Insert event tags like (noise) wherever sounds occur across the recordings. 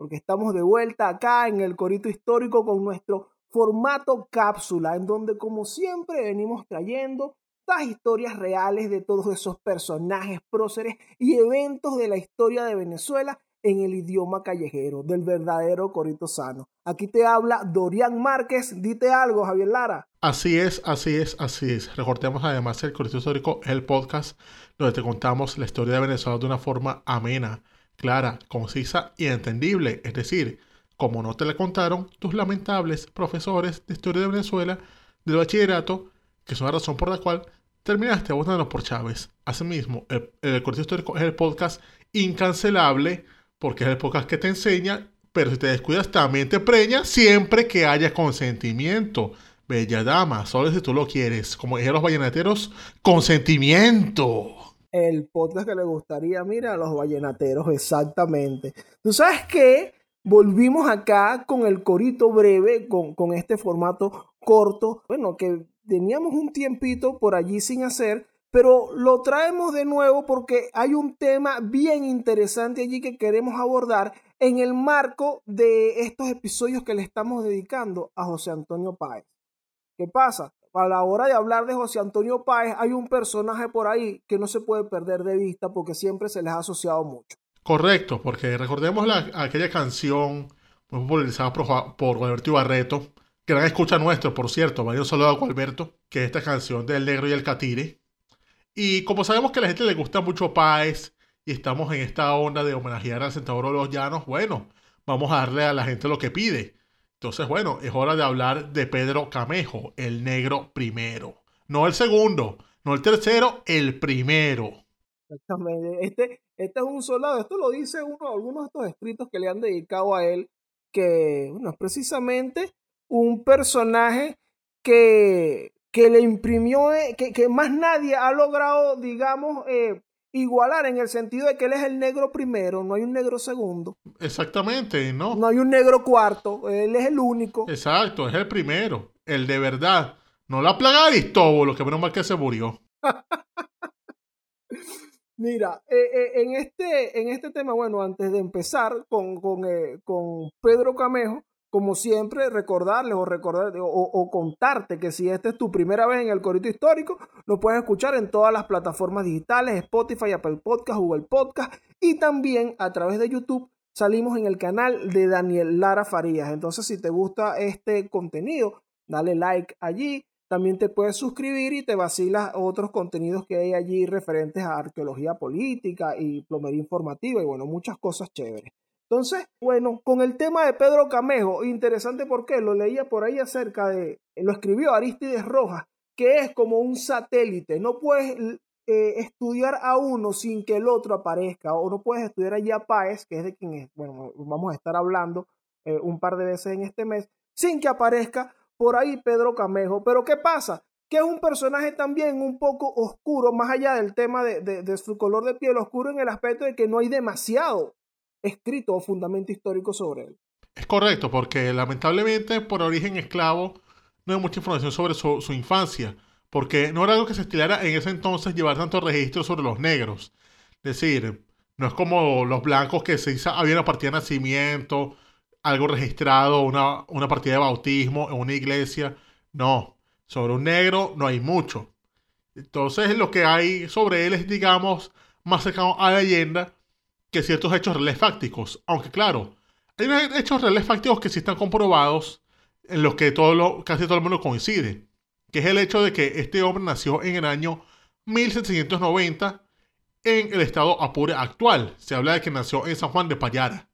porque estamos de vuelta acá en el corito histórico con nuestro formato cápsula, en donde como siempre venimos trayendo las historias reales de todos esos personajes, próceres y eventos de la historia de Venezuela en el idioma callejero, del verdadero Corito Sano. Aquí te habla Dorian Márquez. Dite algo, Javier Lara. Así es, así es, así es. Recordemos además el Corito Histórico, el podcast donde te contamos la historia de Venezuela de una forma amena, clara, concisa y entendible. Es decir, como no te la contaron tus lamentables profesores de historia de Venezuela del bachillerato, que son la razón por la cual terminaste votando por Chávez. Asimismo, el, el Corito Histórico es el podcast incancelable porque es el podcast que te enseña, pero si te descuidas también te preña siempre que haya consentimiento. Bella dama, solo si tú lo quieres. Como dijeron los vallenateros, consentimiento. El podcast que le gustaría, mira, a los vallenateros, exactamente. ¿Tú sabes qué? Volvimos acá con el corito breve, con, con este formato corto, bueno, que teníamos un tiempito por allí sin hacer, pero lo traemos de nuevo porque hay un tema bien interesante allí que queremos abordar en el marco de estos episodios que le estamos dedicando a José Antonio Páez. ¿Qué pasa? A la hora de hablar de José Antonio Páez hay un personaje por ahí que no se puede perder de vista porque siempre se les ha asociado mucho. Correcto, porque recordemos la, aquella canción muy popularizada por, por Alberto Ibarreto, gran escucha nuestro, por cierto, vaya un saludo a Alberto, que es esta canción del negro y el catire. Y como sabemos que a la gente le gusta mucho Páez y estamos en esta onda de homenajear al Centauro de los Llanos, bueno, vamos a darle a la gente lo que pide. Entonces, bueno, es hora de hablar de Pedro Camejo, el negro primero. No el segundo, no el tercero, el primero. Exactamente. Este, este es un soldado, esto lo dice uno, algunos de estos escritos que le han dedicado a él, que, es precisamente un personaje que, que le imprimió, eh, que, que, más nadie ha logrado, digamos, eh, igualar en el sentido de que él es el negro primero, no hay un negro segundo. Exactamente, ¿no? No hay un negro cuarto, él es el único. Exacto, es el primero, el de verdad. No la plaga de Aristóbulo, que menos mal que se murió. (laughs) Mira, eh, eh, en, este, en este tema, bueno, antes de empezar con, con, eh, con Pedro Camejo, como siempre, recordarles o, recordar, o, contarte que si esta es tu primera vez en el Corito Histórico, lo puedes escuchar en todas las plataformas digitales, Spotify, Apple Podcast, Google Podcast y también a través de YouTube salimos en el canal de Daniel Lara Farías. Entonces, si te gusta este contenido, dale like allí. También te puedes suscribir y te vacilas otros contenidos que hay allí referentes a arqueología política y plomería informativa y bueno, muchas cosas chéveres. Entonces, bueno, con el tema de Pedro Camejo, interesante porque lo leía por ahí acerca de, lo escribió Aristides Rojas, que es como un satélite, no puedes eh, estudiar a uno sin que el otro aparezca, o no puedes estudiar a a Páez, que es de quien es, bueno, vamos a estar hablando eh, un par de veces en este mes, sin que aparezca por ahí Pedro Camejo. Pero ¿qué pasa? Que es un personaje también un poco oscuro, más allá del tema de su color de piel, oscuro en el aspecto de que no hay demasiado escrito o fundamento histórico sobre él. Es correcto, porque lamentablemente por origen esclavo no hay mucha información sobre su, infancia, porque no era algo que se estilara en ese entonces llevar tantos registros sobre los negros. Es decir, no es como los blancos que se hizo, había una partida de nacimiento, algo registrado, una, una partida de bautismo en una iglesia. No, sobre un negro no hay mucho. Entonces lo que hay sobre él es, digamos, más cercano a la leyenda que ciertos hechos reales fácticos. Aunque claro, hay hechos reales fácticos que sí están comprobados en los que todo lo, casi todo el mundo coincide. Que es el hecho de que este hombre nació en el año 1790 en el estado Apure actual. Se habla de que nació en San Juan de Payara.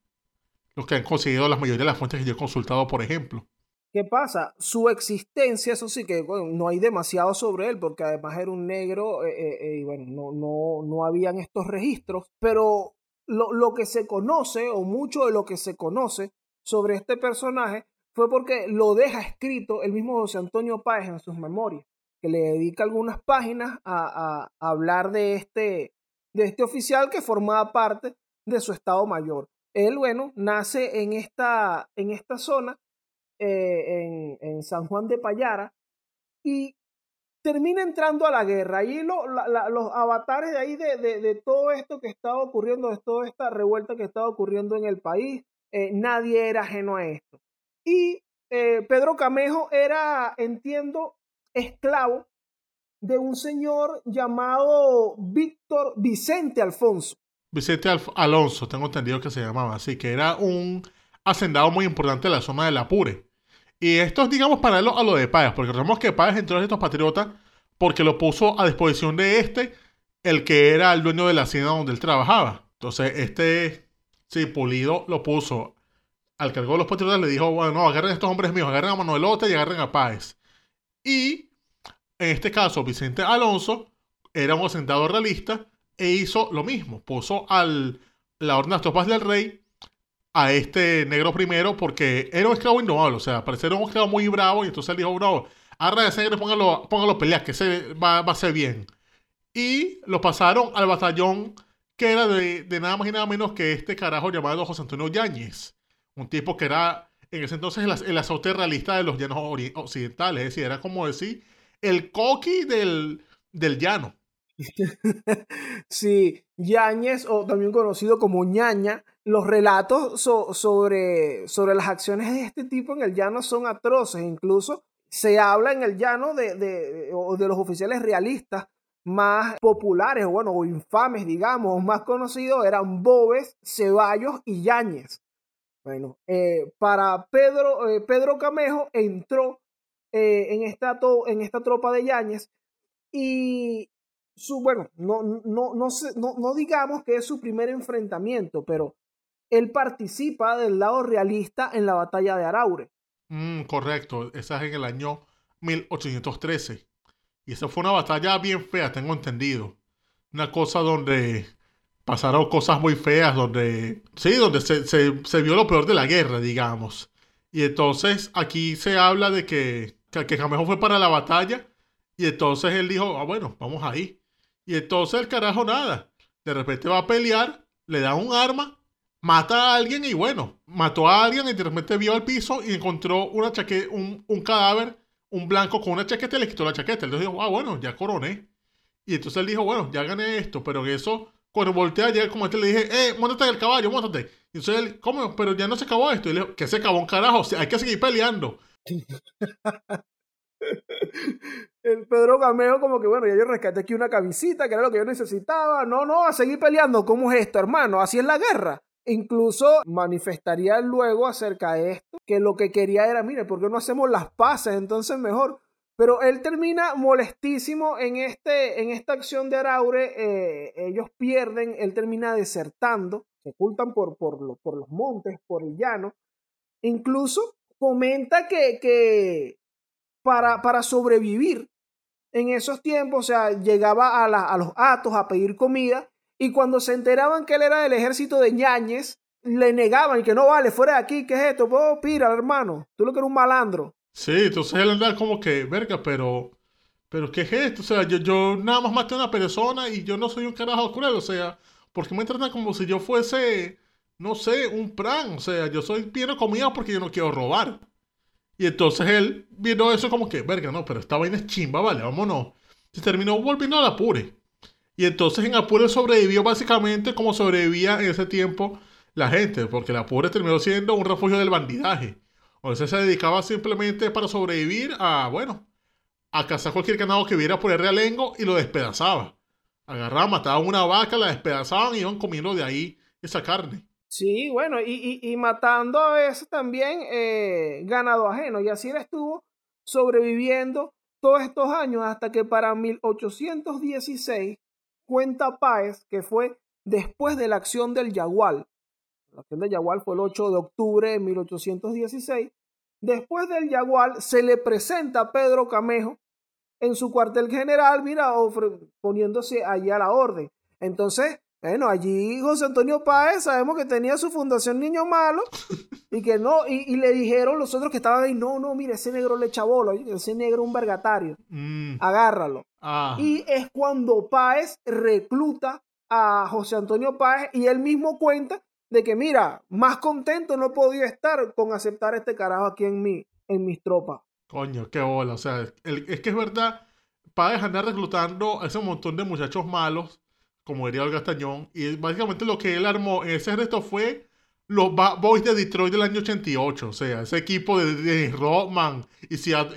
Los que han conseguido la mayoría de las fuentes que yo he consultado, por ejemplo. ¿Qué pasa? Su existencia, eso sí que bueno, no hay demasiado sobre él, porque además era un negro eh, eh, y bueno, no, no, no habían estos registros, pero lo, lo, que se conoce, o mucho de lo que se conoce sobre este personaje, fue porque lo deja escrito el mismo José Antonio Páez en sus memorias, que le dedica algunas páginas a, hablar de este, de este oficial que formaba parte de su estado mayor. Él, bueno, nace en esta, en esta zona, eh, en, San Juan de Payara, y termina entrando a la guerra. Y los avatares de ahí de, todo esto que estaba ocurriendo, de toda esta revuelta que estaba ocurriendo en el país, eh, nadie era ajeno a esto. Y eh, Pedro Camejo era, entiendo, esclavo de un señor llamado Víctor Vicente Alfonso. Vicente Alonso, tengo entendido que se llamaba así, que era un hacendado muy importante de la zona del Apure. Y esto es, digamos, paralelo a lo de Páez, porque recordemos que Páez entró a estos patriotas porque lo puso a disposición de este, el que era el dueño de la hacienda donde él trabajaba. Entonces, este, sí, Pulido lo puso al cargo de los patriotas le dijo, bueno, no, agarren a estos hombres míos, agarren a Manuelote y agarren a Páez. Y en este caso, Vicente Alonso era un asentado realista e hizo lo mismo. Puso al la orden de tropas del rey a este negro primero porque era un esclavo indomable, o sea, parecía un esclavo muy bravo y entonces él dijo, no, arra de sangre, póngalo, póngalo a pelear, que se va, a ser bien. Y lo pasaron al batallón que era de, de, nada más y nada menos que este carajo llamado José Antonio Yáñez un tipo que era en ese entonces el, azote realista de los llanos occidentales, es decir, era como decir el coqui del, del llano. (laughs) sí, Yáñez, o también conocido como ñaña, los relatos sobre, sobre las acciones de este tipo en el llano son atroces, incluso se habla en el llano de, de, de los oficiales realistas más populares, o bueno, o infames, digamos, más conocidos, eran Bobes, Ceballos y Yáñez. Bueno, eh, para Pedro, eh, Pedro Camejo entró eh, en, esta en esta tropa de Yáñez y su, bueno, no, no, no, no, digamos que es su primer enfrentamiento, pero él participa del lado realista en la batalla de Araure. Mm, correcto, esa es en el año 1813. Y esa fue una batalla bien fea, tengo entendido. Una cosa donde pasaron cosas muy feas donde, sí, donde se, vio lo peor de la guerra, digamos. Y entonces aquí se habla de que, que, Camejo fue para la batalla y entonces él dijo, ah, bueno, vamos ahí. Y entonces el carajo nada. De repente va a pelear, le da un arma, mata a alguien y bueno, mató a alguien y de repente vio al piso y encontró una chaqueta, un, un cadáver, un blanco con una chaqueta y le quitó la chaqueta. Entonces dijo, ah, bueno, ya coroné. Y entonces él dijo, bueno, ya gané esto, pero eso cuando voltea ayer, como este le dije, eh, montate en el caballo, montate. Y entonces él, ¿cómo? Pero ya no se acabó esto. Y le dijo, que se acabó un carajo, hay que seguir peleando. (laughs) el Pedro Cameo como que, bueno, ya yo rescaté aquí una camisita, que era lo que yo necesitaba. No, no, a seguir peleando. ¿Cómo es esto, hermano? Así es la guerra. Incluso manifestaría luego acerca de esto, que lo que quería era, mire, ¿por qué no hacemos las paces? Entonces mejor pero él termina molestísimo en, este, en esta acción de Araure. Eh, ellos pierden, él termina desertando, se ocultan por, por, por, los montes, por el llano. Incluso comenta que, que para, para sobrevivir en esos tiempos, o sea, llegaba a, a los atos a pedir comida y cuando se enteraban que él era del ejército de ñañez, le negaban que no vale, fuera de aquí, ¿qué es esto? Pues, pira, hermano, tú lo que eres un malandro. Sí, entonces él anda como que, verga, pero, pero ¿qué es esto? O sea, yo, yo nada más maté una persona y yo no soy un carajo cruel, o sea, porque me tratan como si yo fuese, no sé, un plan, o sea, yo soy bien comida porque yo no quiero robar. Y entonces él vino eso como que, verga, no, pero esta vaina es chimba, vale, vámonos. Se terminó volviendo al Apure. Y entonces en Apure sobrevivió básicamente como sobrevivía en ese tiempo la gente, porque el Apure terminó siendo un refugio del bandidaje. O sea, se dedicaba simplemente para sobrevivir a, bueno, a cazar cualquier ganado que viera por el realengo y lo despedazaba. Agarraban, mataban una vaca, la despedazaban y iban comiendo de ahí esa carne. Sí, bueno, y, matando a veces también eh, ganado ajeno. Y así él estuvo sobreviviendo todos estos años hasta que para 1816 cuenta Páez que fue después de la acción del Yagual. La acción del Yagual fue el 8 de octubre de 1816 Después del Yagual se le presenta a Pedro Camejo en su cuartel general, mira, poniéndose allí a la orden. Entonces, Bueno, allí José Antonio Páez sabemos que tenía su fundación Niño Malo (laughs) y que no, y, y le dijeron los otros que estaban ahí, no, no, mire, ese negro le echa bola, ese negro es un vergatario, Mm, agárralo. ah, Y es cuando Páez recluta a José Antonio Páez y él mismo cuenta de que, mira, más contento no podía estar con aceptar este carajo aquí en, mi, en mis tropas. coño, qué bola. O sea, el- es que es verdad, Páez andar reclutando a ese montón de muchachos malos, como diría Olga Tañón, y básicamente lo que él armó en ese resto fue los Ba- Boys de Detroit del año 88. O sea, ese equipo de, de Rodman, y Sia,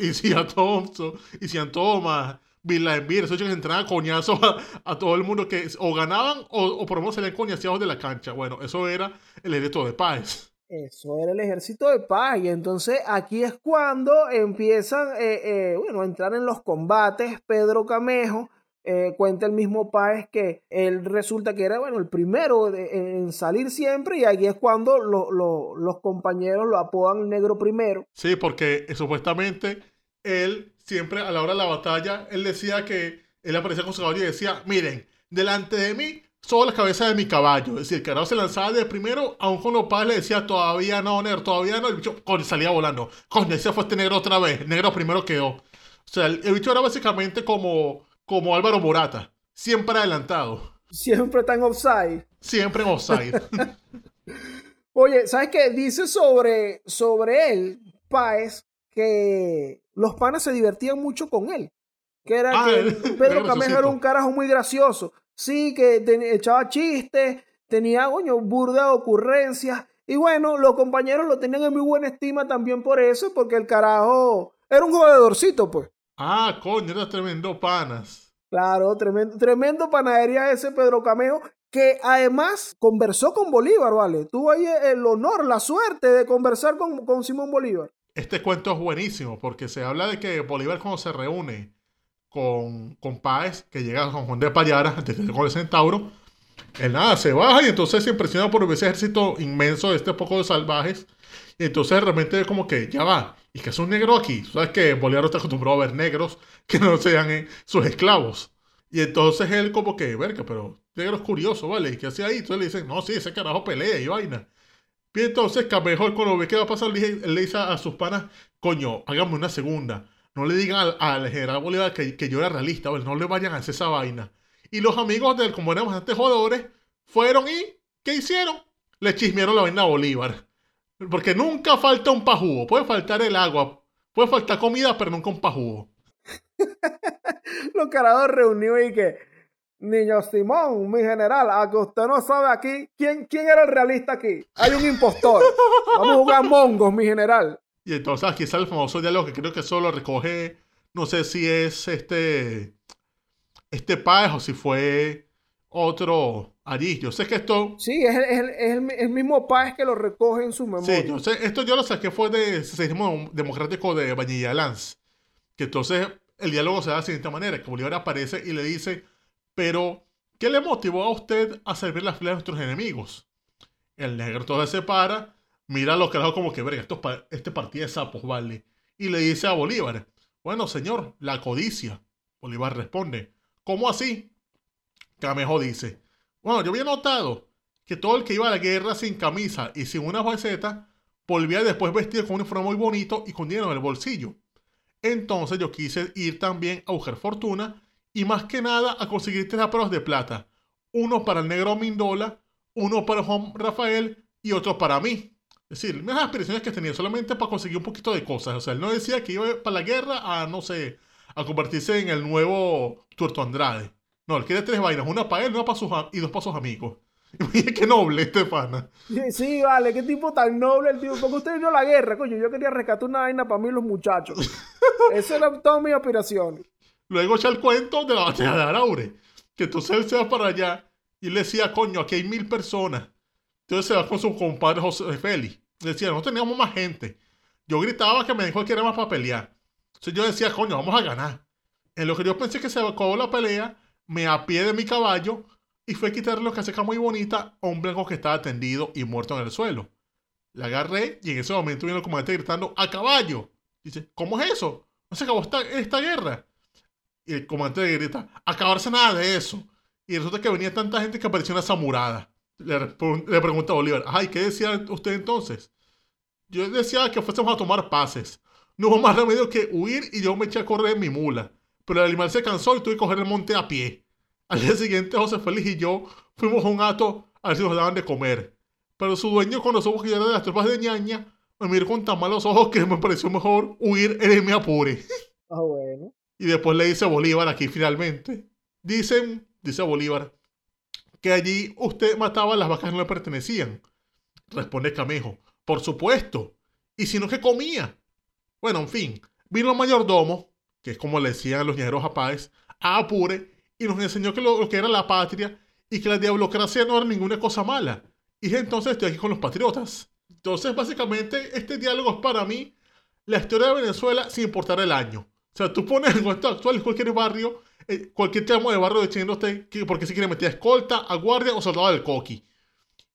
Thompson, y Sian Thomas, Bill Laimbeer, esos que entraban a coñazos a, todo el mundo que o ganaban o, o por lo menos salían coñaseados de la cancha. Bueno, eso era el ejército de Páez. Eso era el ejército de paz. Y entonces aquí es cuando empiezan eh, eh, bueno, a entrar en los combates. Pedro Camejo eh, cuenta el mismo Páez que él resulta que era bueno, el primero en salir siempre. Y aquí es cuando lo- lo- los compañeros lo apodan Negro Primero. Sí, porque eh, supuestamente él siempre a la hora de la batalla, él decía que él aparecía con su caballo y decía, miren, delante de mí son las cabezas de mi caballo. Es decir, el carajo se lanzaba de primero, aun con los padres le decía, todavía no, negro, todavía no. El bicho coño, salía volando. Coño, ese fue este negro otra vez. Negro primero quedó. O sea, el bicho era básicamente como, como Álvaro Morata. Siempre adelantado. Siempre está en offside. Siempre en offside. (laughs) Oye, ¿sabes qué? Dice sobre, sobre él, Páez, que los panas se divertían mucho con él. Que era Ah, que era (laughs) Pedro Camejo era un carajo muy gracioso. Sí, que echaba chistes, tenía, coño, burda de ocurrencias. Y bueno, los compañeros lo tenían en muy buena estima también por eso, porque el carajo era un jugadorcito, pues. Ah, coño, era tremendo panas. Claro, tremendo, tremendo panadería ese Pedro Camejo, que además conversó con Bolívar, ¿vale? Tuvo ahí el honor, la suerte de conversar con, con Simón Bolívar. Este cuento es buenísimo porque se habla de que Bolívar cuando se reúne con, con Páez, que llega con Juan de de con el Centauro, él nada, se baja y entonces se impresiona por ese ejército inmenso de este poco de salvajes. Y entonces de repente como que ya va, y que es un negro aquí. Sabes que Bolívar está acostumbrado a ver negros que no sean eh, sus esclavos. Y entonces él como que, verga, pero negro es curioso, ¿vale? ¿Y qué hace ahí? Entonces le dicen, no, sí, ese carajo pelea y vaina. Y entonces Camejo cuando ve que va a pasar, le, le dice a sus panas, coño, hágame una segunda. No le digan al, al general Bolívar que, que yo era realista, ¿vale? no le vayan a hacer esa vaina. Y los amigos de él, como eran bastante jugadores, fueron y, ¿qué hicieron? Le chismearon la vaina a Bolívar. Porque nunca falta un pajugo. Puede faltar el agua, puede faltar comida, pero nunca un pajugo. (laughs) Los carajos reunidos y que, niño Simón, mi general, a que usted no sabe aquí, ¿quién, quién era el realista aquí? Hay un impostor. Vamos a jugar mongos, mi general. Y entonces aquí sale el famoso diálogo que creo que solo recoge, no sé si es este, este Páez o si fue otro allí. Yo sé que esto, Sí, es, el- es el- es el, el mismo Páez que lo recoge en su memoria. sí, yo sé, esto yo lo saqué fue de Socialismo Democrático de Vanilla Lanz. Que entonces el diálogo se da de la siguiente manera, que Bolívar aparece y le dice, pero, ¿qué le motivó a usted a servir las filas de nuestros enemigos? El negro entonces se para, mira a los carajos como que, verga, esto este partido de sapos, vale. Y le dice a Bolívar, bueno, señor, la codicia. Bolívar responde, ¿cómo así? Camejo dice, bueno, yo había notado que todo el que iba a la guerra sin camisa y sin una jueceta, volvía después vestido con un uniforme muy bonito y con dinero en el bolsillo. Entonces yo quise ir también a buscar fortuna y más que nada a conseguir tres aperos de plata. Uno para el negro Mindola, uno para Juan Rafael y otro para mí. Es decir, las aspiraciones que tenía solamente para conseguir un poquito de cosas. O sea, él no decía que iba para la guerra a, no sé, a convertirse en el nuevo Tuerto Andrade. No, él quería tres vainas, una para él una para sus, y dos para sus amigos. (laughs) Qué noble este pana. Sí, sí, vale, qué tipo tan noble el tipo. Porque usted vino a la guerra, coño. Yo quería rescatar una vaina para mí y los muchachos. (laughs) Esa era toda mi aspiración. Luego echa el cuento de la batalla de Araure. Que entonces él se va para allá y le decía, coño, aquí hay mil personas. Entonces se va con su compadre José Félix. Le decía, no teníamos más gente. Yo gritaba que me dijo que era más para pelear. Entonces yo decía, coño, vamos a ganar. En lo que yo pensé que se acabó la pelea, me apié de mi caballo y fue a quitarle la caseca muy bonita a un blanco que estaba tendido y muerto en el suelo. La agarré y en ese momento vino el comandante gritando, ¡a caballo! Dice, ¿cómo es eso? ¿No se acabó esta, guerra? Y el comandante grita, acabarse nada de eso. Y resulta que venía tanta gente que apareció una zamurada. Le, le pregunta a Bolívar, ay, ¿qué decía usted entonces? Yo decía que fuésemos a tomar pases. No hubo más remedio que huir y yo me eché a correr en mi mula. Pero el animal se cansó y tuve que coger el monte a pie. Al día siguiente, José Félix y yo fuimos a un gato a ver si nos daban de comer. Pero su dueño, los ojos que yo era de las tropas de ñaña, me miró con tan malos ojos que me pareció mejor huir en mi apure. Ah, bueno. Y después le dice Bolívar aquí finalmente. Dicen, dice Bolívar, que allí usted mataba a las vacas que no le pertenecían. Responde Camejo, por supuesto. ¿Y si no que comía? Bueno, en fin, vino el mayordomo, que es como le decían los ñeros a Páez, a Apure, y nos enseñó que lo, lo que era la patria y que la diablocracia no era ninguna cosa mala. Y entonces estoy aquí con los patriotas. Entonces, básicamente, este diálogo es para mí la historia de Venezuela sin importar el año. O sea, tú pones en contexto actual cualquier barrio, eh, cualquier tramo de barrio diciéndote que porque si quiere meter a escolta, a guardia o soldado del coqui.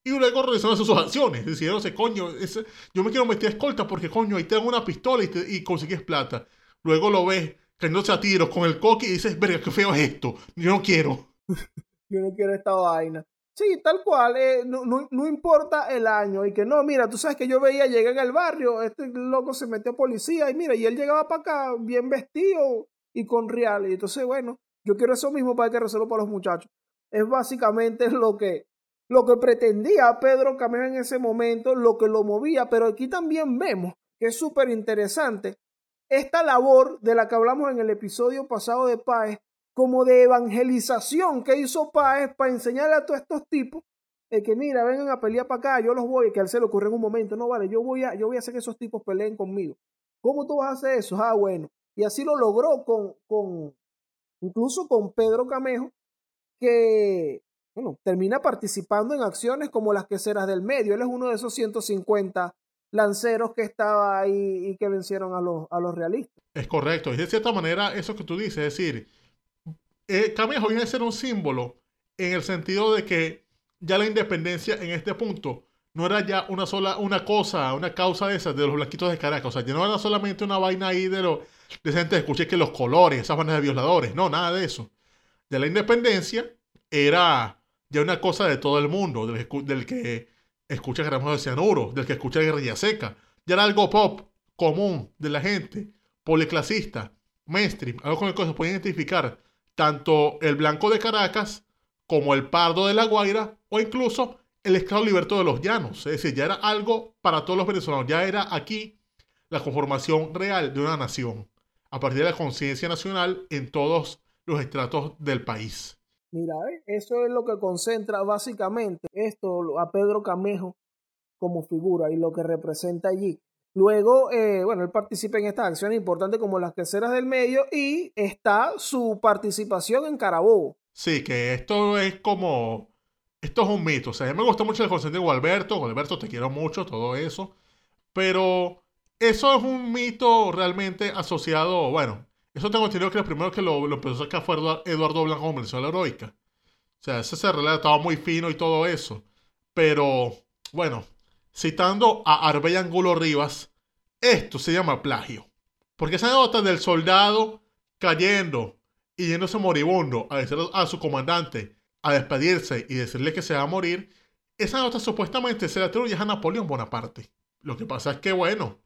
Y luego realizando sus acciones. Sé, coño, ese- yo me quiero meter a escolta porque, coño, ahí tengo una pistola y, te- y consigues plata. Luego lo ves cayéndose a tiros con el coqui y dices, verga, qué feo es esto. Yo no quiero. (laughs) Yo no quiero esta vaina. Sí, tal cual, eh, no, no- no importa el año y que no, mira, tú sabes que yo veía llegar en el barrio, este loco se metió a policía y mira, y él llegaba para acá bien vestido y con real, y entonces bueno, yo quiero eso mismo para que resuelva para los muchachos. Es básicamente lo que, lo que pretendía Pedro Camejo en ese momento, lo que lo movía, pero aquí también vemos que es súper interesante esta labor de la que hablamos en el episodio pasado de Páez, como de evangelización que hizo Páez para enseñarle a todos estos tipos eh, que mira, vengan a pelear para acá, yo los voy, que a él se le ocurre en un momento, no vale, yo voy a, yo voy a hacer que esos tipos peleen conmigo. ¿Cómo tú vas a hacer eso? Ah, bueno. Y así lo logró con, con incluso con Pedro Camejo, que bueno, termina participando en acciones como las queseras del medio. Él es uno de esos 150 lanceros que estaba ahí y que vencieron a los, a los realistas. Es correcto. Y de cierta manera, eso que tú dices, es decir, eh, Camejo viene a ser un símbolo en el sentido de que ya la independencia en este punto no era ya una sola, una cosa, una causa de esas, de los blanquitos de Caracas. O sea, ya no era solamente una vaina ahí de los de gente escuché que los colores, esas vainas de violadores. No, nada de eso. Ya la independencia era ya una cosa de todo el mundo, del, del que escucha gramos de cianuro, del que escucha guerrilla seca. Ya era algo pop, común, de la gente, policlasista, mainstream, algo con el que se puede identificar tanto el blanco de Caracas como el pardo de La Guaira o incluso el esclavo liberto de los llanos. Es decir, ya era algo para todos los venezolanos, ya era aquí la conformación real de una nación, a partir de la conciencia nacional en todos los estratos del país. Mira, eso es lo que concentra básicamente esto a Pedro Camejo como figura y lo que representa allí. Luego, eh, bueno, él participa en estas acciones importantes como las queseras del medio y está su participación en Carabobo. Sí, que esto es como. Esto es un mito. O sea, a mí me gustó mucho el concepto de Gualberto. Gualberto, te quiero mucho, todo eso. Pero eso es un mito realmente asociado. Bueno, eso tengo entendido que el primero que lo, lo empezó a sacar fue Eduardo, Blanco con Venezuela Heroica. O sea, ese se relataba muy fino y todo eso. Pero, bueno, citando a Arbey Angulo Rivas, esto se llama plagio. Porque esa nota del soldado cayendo y yéndose moribundo a decir a su comandante a despedirse y decirle que se va a morir, esa nota supuestamente se la atribuye a Napoleón Bonaparte. Lo que pasa es que, bueno,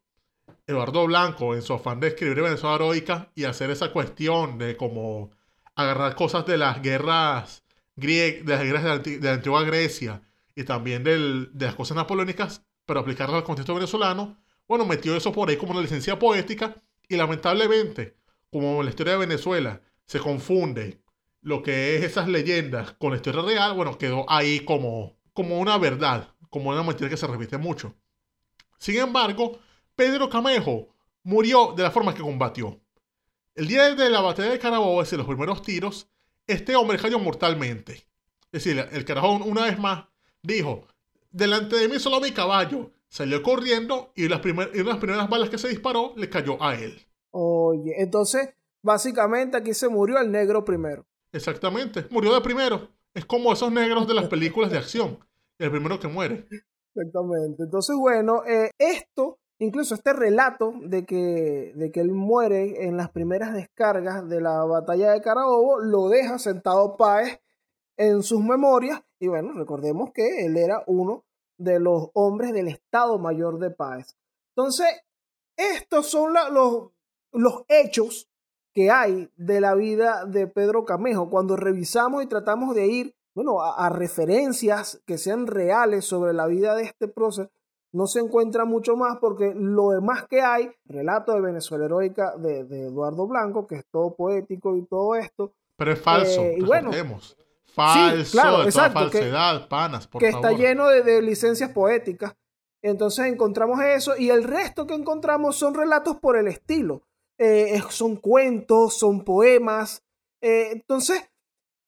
Eduardo Blanco, en su afán de escribir Venezuela heroica y hacer esa cuestión de como agarrar cosas de las guerras griegas, de las guerras de la, antigua Grecia y también de las cosas napoleónicas, pero aplicarlas al contexto venezolano, bueno, metió eso por ahí como una licencia poética y lamentablemente, como en la historia de Venezuela se confunde lo que es esas leyendas con la historia real, bueno, quedó ahí como, como una verdad, como una mentira que se repite mucho. Sin embargo, Pedro Camejo murió de la forma que combatió. El día de la batalla de Carabobo, es decir, los primeros tiros, este hombre cayó mortalmente. Es decir, el carajo una vez más dijo, delante de mí solo mi caballo. Salió corriendo y, las primer- y una de las primeras balas que se disparó le cayó a él. Oye, entonces, básicamente aquí se murió el negro primero. Exactamente, murió de primero. Es como esos negros de las películas de acción. El primero que muere. (laughs) Exactamente. Entonces, bueno, eh, esto, incluso este relato de que, de que él muere en las primeras descargas de la batalla de Carabobo, lo deja sentado Páez en sus memorias. Y bueno, recordemos que él era uno de los hombres del Estado Mayor de Páez. Entonces, estos son los, los hechos que hay de la vida de Pedro Camejo. Cuando revisamos y tratamos de ir bueno, a, referencias que sean reales sobre la vida de este prócer, no se encuentra mucho más porque lo demás que hay, relato de Venezuela heroica de, Eduardo Blanco, que es todo poético y todo esto. Pero es falso, eh, y bueno, Falso, claro, exacto, falsedad, panas, por que está lleno de, licencias poéticas. Entonces encontramos eso y el resto que encontramos son relatos por el estilo. Eh, son cuentos, son poemas. Eh, entonces,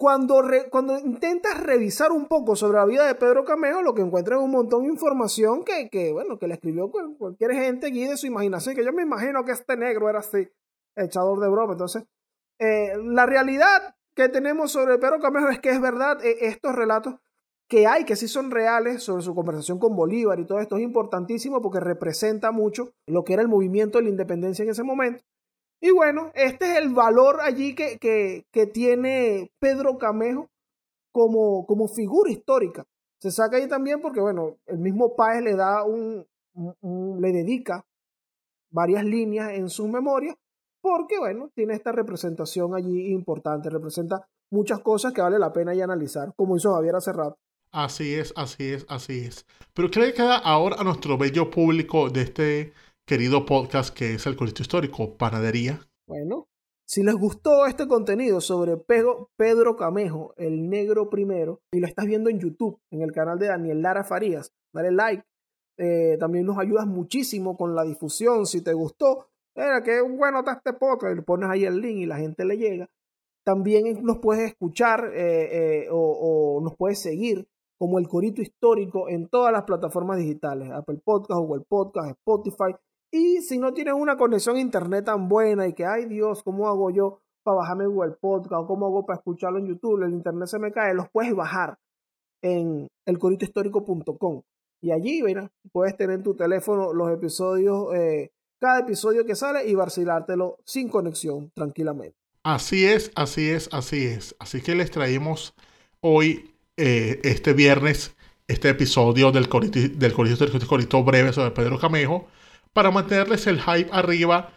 cuando, cuando intentas revisar un poco sobre la vida de Pedro Camejo, lo que encuentras es un montón de información que, que bueno, que le escribió cualquier gente allí de su imaginación, que yo me imagino que este negro era así, echador de broma. Entonces, eh, la realidad que tenemos sobre Pedro Camejo es que es verdad, estos relatos que hay, que sí son reales, sobre su conversación con Bolívar y todo esto, es importantísimo porque representa mucho lo que era el movimiento de la independencia en ese momento. Y bueno, este es el valor allí que, que, tiene Pedro Camejo como, como figura histórica. Se saca ahí también porque, bueno, el mismo Páez le da un, le dedica varias líneas en su memoria porque, bueno, tiene esta representación allí importante, representa muchas cosas que vale la pena ya analizar, como hizo Javier hace rato. Así es, así es, así es. Pero ¿qué le queda ahora a nuestro bello público de este querido podcast que es el Colegio Histórico, Panadería. Bueno, si les gustó este contenido sobre Pedro, Camejo, el negro primero, y lo estás viendo en YouTube, en el canal de Daniel Lara Farías, dale like. Eh, también nos ayudas muchísimo con la difusión. Si te gustó, era que bueno está este podcast, le pones ahí el link y la gente le llega. También nos puedes escuchar eh, eh, o, o nos puedes seguir como el Corito Histórico en todas las plataformas digitales, Apple Podcast, Google Podcast, Spotify y si no tienes una conexión a internet tan buena y que, ay Dios, ¿cómo hago yo para bajarme Google Podcast? ¿Cómo hago para escucharlo en YouTube? El internet se me cae. Los puedes bajar en elcoritohistórico.com. Y allí, mira, puedes tener en tu teléfono los episodios, eh, cada episodio que sale y vacilártelo sin conexión tranquilamente. Así es, así es, así es. Así que les traemos hoy, eh, este viernes, este episodio del Corito, del Corito, del Corito breve sobre Pedro Camejo para mantenerles el hype arriba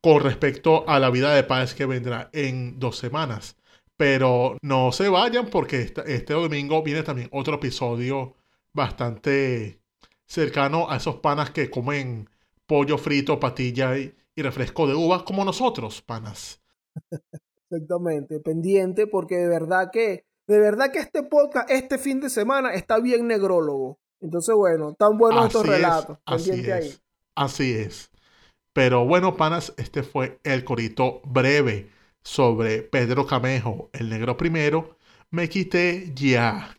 con respecto a la vida de paz que vendrá en dos semanas. Pero no se vayan porque este, domingo viene también otro episodio bastante cercano a esos panas que comen pollo frito, patilla y, refresco de uva como nosotros, panas. Exactamente, pendiente porque de verdad que, de verdad que este podcast, este fin de semana está bien negrólogo. Entonces, bueno, tan buenos estos relatos. pendiente ahí. Así es. Pero bueno, panas, este fue el corito breve sobre Pedro Camejo, el negro primero. Me quité ya.